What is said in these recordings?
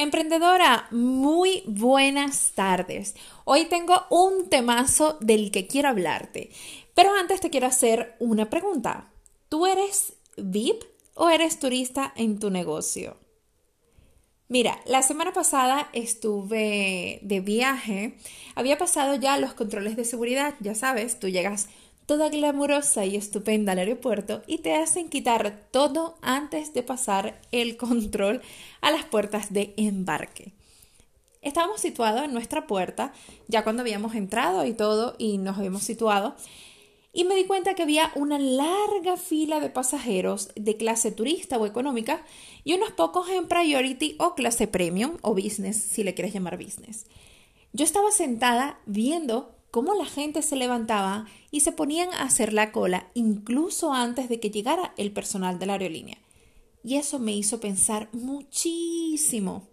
Emprendedora, muy buenas tardes. Hoy tengo un temazo del que quiero hablarte. Pero antes te quiero hacer una pregunta. ¿Tú eres VIP o eres turista en tu negocio? Mira, la semana pasada estuve de viaje. Había pasado ya los controles de seguridad, ya sabes, tú llegas toda glamurosa y estupenda al aeropuerto y te hacen quitar todo antes de pasar el control a las puertas de embarque. Estábamos situados en nuestra puerta, ya cuando habíamos entrado y todo y nos habíamos situado, y me di cuenta que había una larga fila de pasajeros de clase turista o económica y unos pocos en priority o clase premium o business, si le quieres llamar business. Yo estaba sentada viendo cómo la gente se levantaba y se ponían a hacer la cola incluso antes de que llegara el personal de la aerolínea. Y eso me hizo pensar muchísimo.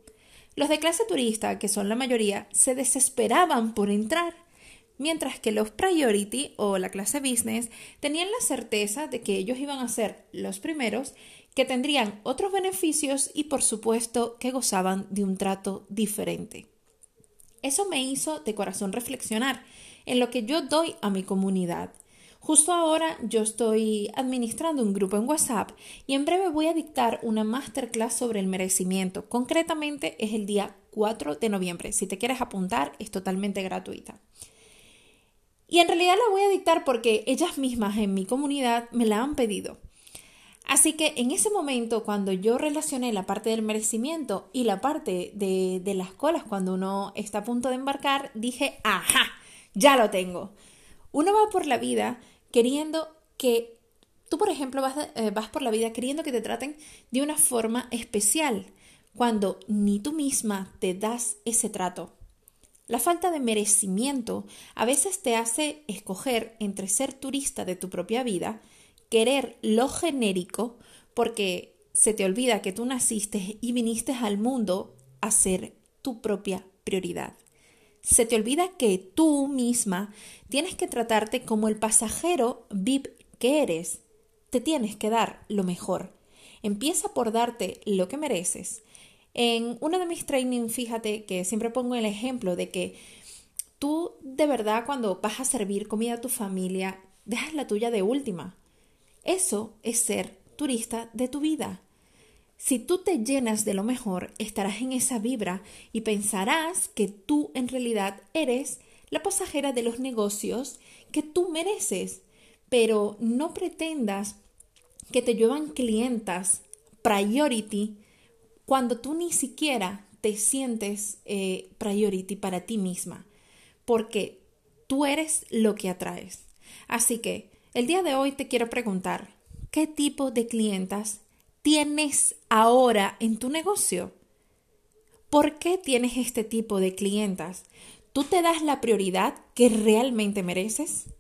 Los de clase turista, que son la mayoría, se desesperaban por entrar, mientras que los priority o la clase business tenían la certeza de que ellos iban a ser los primeros, que tendrían otros beneficios y por supuesto que gozaban de un trato diferente. Eso me hizo de corazón reflexionar en lo que yo doy a mi comunidad. Justo ahora yo estoy administrando un grupo en WhatsApp y en breve voy a dictar una masterclass sobre el merecimiento. Concretamente es el día 4 de noviembre. Si te quieres apuntar es totalmente gratuita. Y en realidad la voy a dictar porque ellas mismas en mi comunidad me la han pedido. Así que en ese momento, cuando yo relacioné la parte del merecimiento y la parte de, de las colas cuando uno está a punto de embarcar, dije, ajá, ya lo tengo. Uno va por la vida queriendo que tú, por ejemplo, vas, eh, vas por la vida queriendo que te traten de una forma especial, cuando ni tú misma te das ese trato. La falta de merecimiento a veces te hace escoger entre ser turista de tu propia vida, querer lo genérico, porque se te olvida que tú naciste y viniste al mundo a ser tu propia prioridad. Se te olvida que tú misma tienes que tratarte como el pasajero VIP que eres. Te tienes que dar lo mejor. Empieza por darte lo que mereces. En uno de mis trainings, fíjate que siempre pongo el ejemplo de que tú de verdad cuando vas a servir comida a tu familia, dejas la tuya de última. Eso es ser turista de tu vida. Si tú te llenas de lo mejor, estarás en esa vibra y pensarás que tú en realidad eres la pasajera de los negocios que tú mereces. Pero no pretendas que te llevan clientas priority cuando tú ni siquiera te sientes eh, priority para ti misma, porque tú eres lo que atraes. Así que el día de hoy te quiero preguntar, ¿qué tipo de clientas tienes ahora en tu negocio? ¿Por qué tienes este tipo de clientas? ¿Tú te das la prioridad que realmente mereces?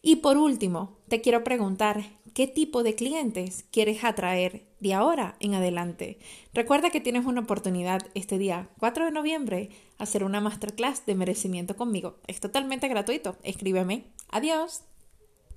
Y por último, te quiero preguntar, ¿qué tipo de clientes quieres atraer de ahora en adelante? Recuerda que tienes una oportunidad este día 4 de noviembre hacer una masterclass de merecimiento conmigo. Es totalmente gratuito. Escríbeme. Adiós.